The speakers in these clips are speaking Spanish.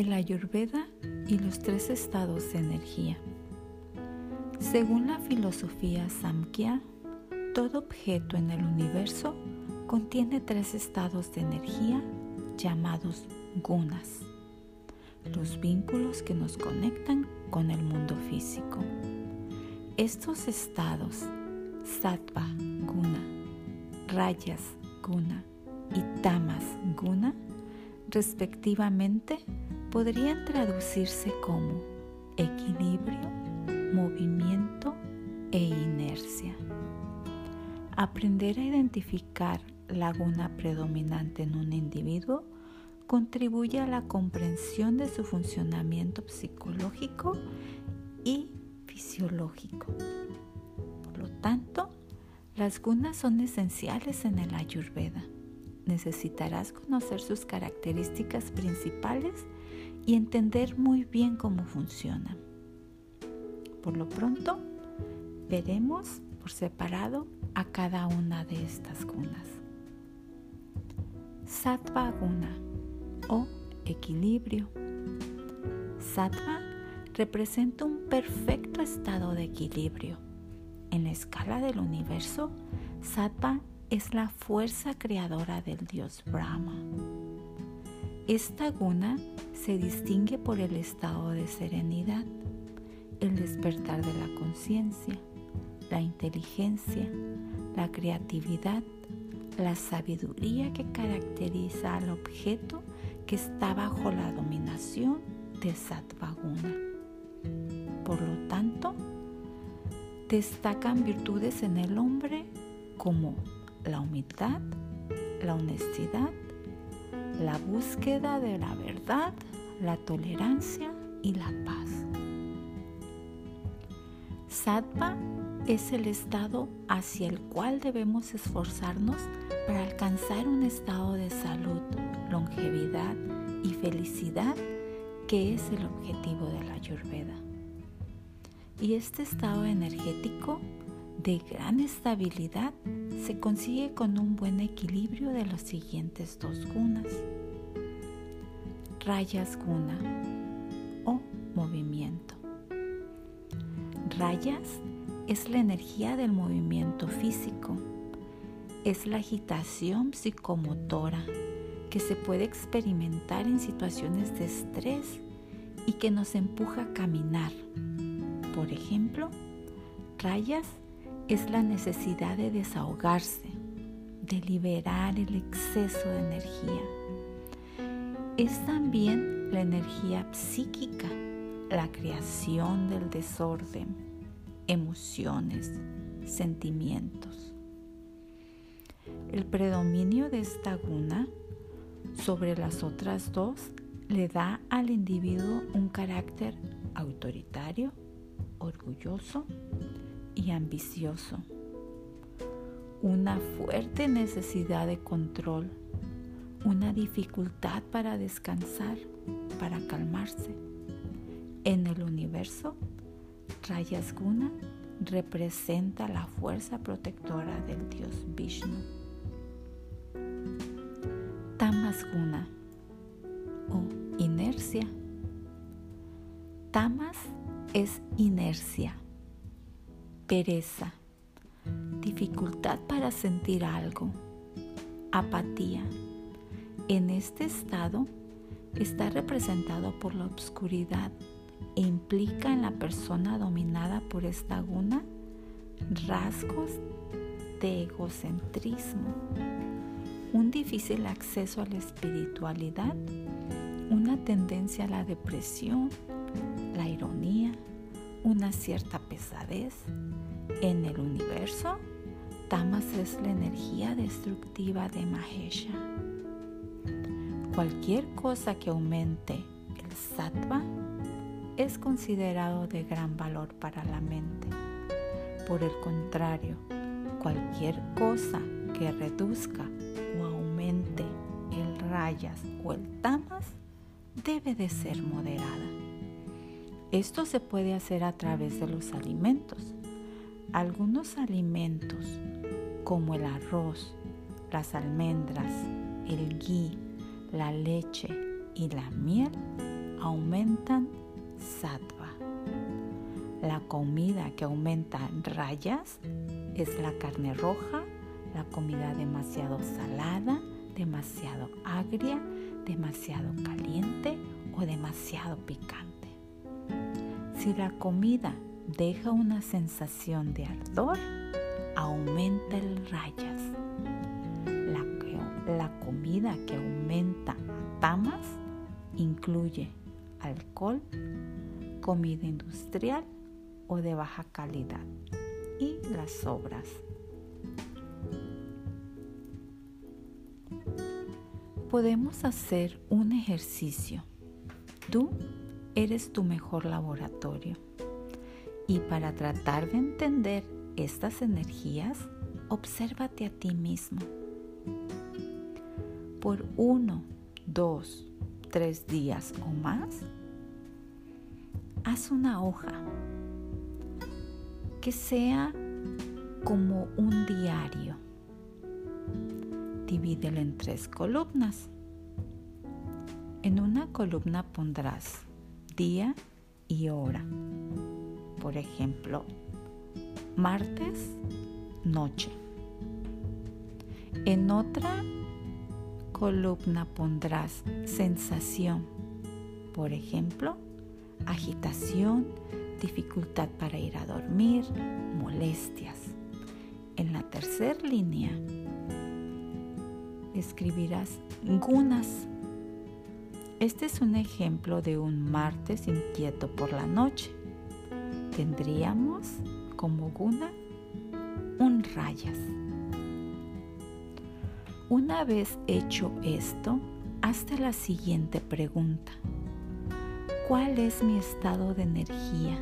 El Ayurveda y los tres estados de energía. Según la filosofía Samkhya, todo objeto en el universo contiene tres estados de energía llamados gunas, los vínculos que nos conectan con el mundo físico. Estos estados, sattva guna, rayas guna y tamas guna, respectivamente, podrían traducirse como equilibrio, movimiento e inercia. Aprender a identificar la guna predominante en un individuo contribuye a la comprensión de su funcionamiento psicológico y fisiológico. Por lo tanto, las gunas son esenciales en el ayurveda. Necesitarás conocer sus características principales y entender muy bien cómo funcionan. Por lo pronto, veremos por separado a cada una de estas gunas. Sattva guna o equilibrio. Sattva representa un perfecto estado de equilibrio. En la escala del universo, Sattva es la fuerza creadora del dios Brahma. Esta guna se distingue por el estado de serenidad, el despertar de la conciencia, la inteligencia, la creatividad, la sabiduría que caracteriza al objeto que está bajo la dominación de Sattvaguna. Por lo tanto, destacan virtudes en el hombre como la humildad, la honestidad, la búsqueda de la verdad, la tolerancia y la paz. Sattva es el estado hacia el cual debemos esforzarnos para alcanzar un estado de salud, longevidad y felicidad que es el objetivo de la Ayurveda. Y este estado energético de gran estabilidad se consigue con un buen equilibrio de los siguientes dos gunas. Rayas guna o movimiento. Rayas es la energía del movimiento físico. Es la agitación psicomotora que se puede experimentar en situaciones de estrés y que nos empuja a caminar. Por ejemplo, rayas es la necesidad de desahogarse, de liberar el exceso de energía. Es también la energía psíquica, la creación del desorden, emociones, sentimientos. El predominio de esta guna sobre las otras dos le da al individuo un carácter autoritario, orgulloso y ambicioso. Una fuerte necesidad de control, una dificultad para descansar, para calmarse. En el universo, Rayas Guna representa la fuerza protectora del dios Vishnu. Tamas Guna o inercia. Tamas es inercia pereza, dificultad para sentir algo, apatía. En este estado está representado por la obscuridad e implica en la persona dominada por esta guna rasgos de egocentrismo, un difícil acceso a la espiritualidad, una tendencia a la depresión, la ironía, una cierta pesadez, en el universo, Tamas es la energía destructiva de Mahesha. Cualquier cosa que aumente el sattva es considerado de gran valor para la mente. Por el contrario, cualquier cosa que reduzca o aumente el rayas o el tamas debe de ser moderada. Esto se puede hacer a través de los alimentos algunos alimentos como el arroz, las almendras, el ghee, la leche y la miel aumentan sattva. La comida que aumenta rayas es la carne roja, la comida demasiado salada, demasiado agria, demasiado caliente o demasiado picante. Si la comida deja una sensación de ardor, aumenta el rayas. La, la comida que aumenta tamas incluye alcohol, comida industrial o de baja calidad y las sobras. Podemos hacer un ejercicio. Tú eres tu mejor laboratorio. Y para tratar de entender estas energías, obsérvate a ti mismo. Por uno, dos, tres días o más, haz una hoja que sea como un diario. Divídelo en tres columnas. En una columna pondrás día y hora. Por ejemplo, martes, noche. En otra columna pondrás sensación. Por ejemplo, agitación, dificultad para ir a dormir, molestias. En la tercera línea escribirás gunas. Este es un ejemplo de un martes inquieto por la noche. Tendríamos como guna un rayas. Una vez hecho esto, hazte la siguiente pregunta cuál es mi estado de energía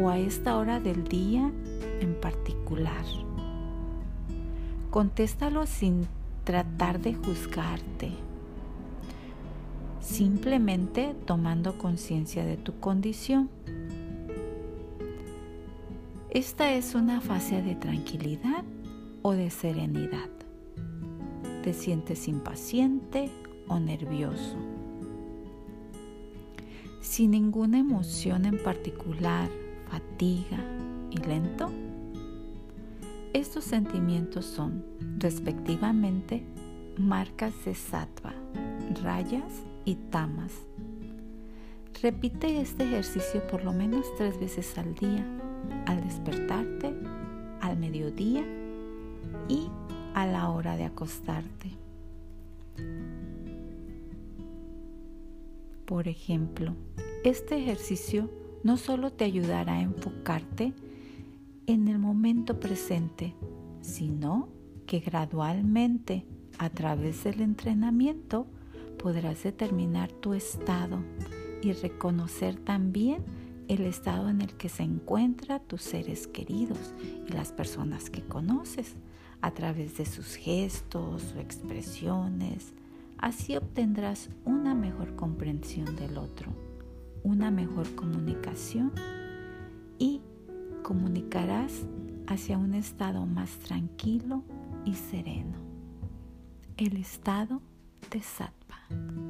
o a esta hora del día en particular. Contéstalo sin tratar de juzgarte, simplemente tomando conciencia de tu condición. Esta es una fase de tranquilidad o de serenidad. ¿Te sientes impaciente o nervioso? sin ninguna emoción en particular, fatiga y lento? Estos sentimientos son, respectivamente, marcas de sattva, rayas y tamas. Repite este ejercicio por lo menos tres veces al día, al despertarte, al mediodía y a la hora de acostarte. Por ejemplo, este ejercicio no solo te ayudará a enfocarte en el momento presente, sino que gradualmente, a través del entrenamiento, podrás determinar tu estado y reconocer también el estado en el que se encuentran tus seres queridos y las personas que conoces a través de sus gestos o expresiones, Así obtendrás una mejor comprensión del otro, una mejor comunicación y comunicarás hacia un estado más tranquilo y sereno, el estado de sattva.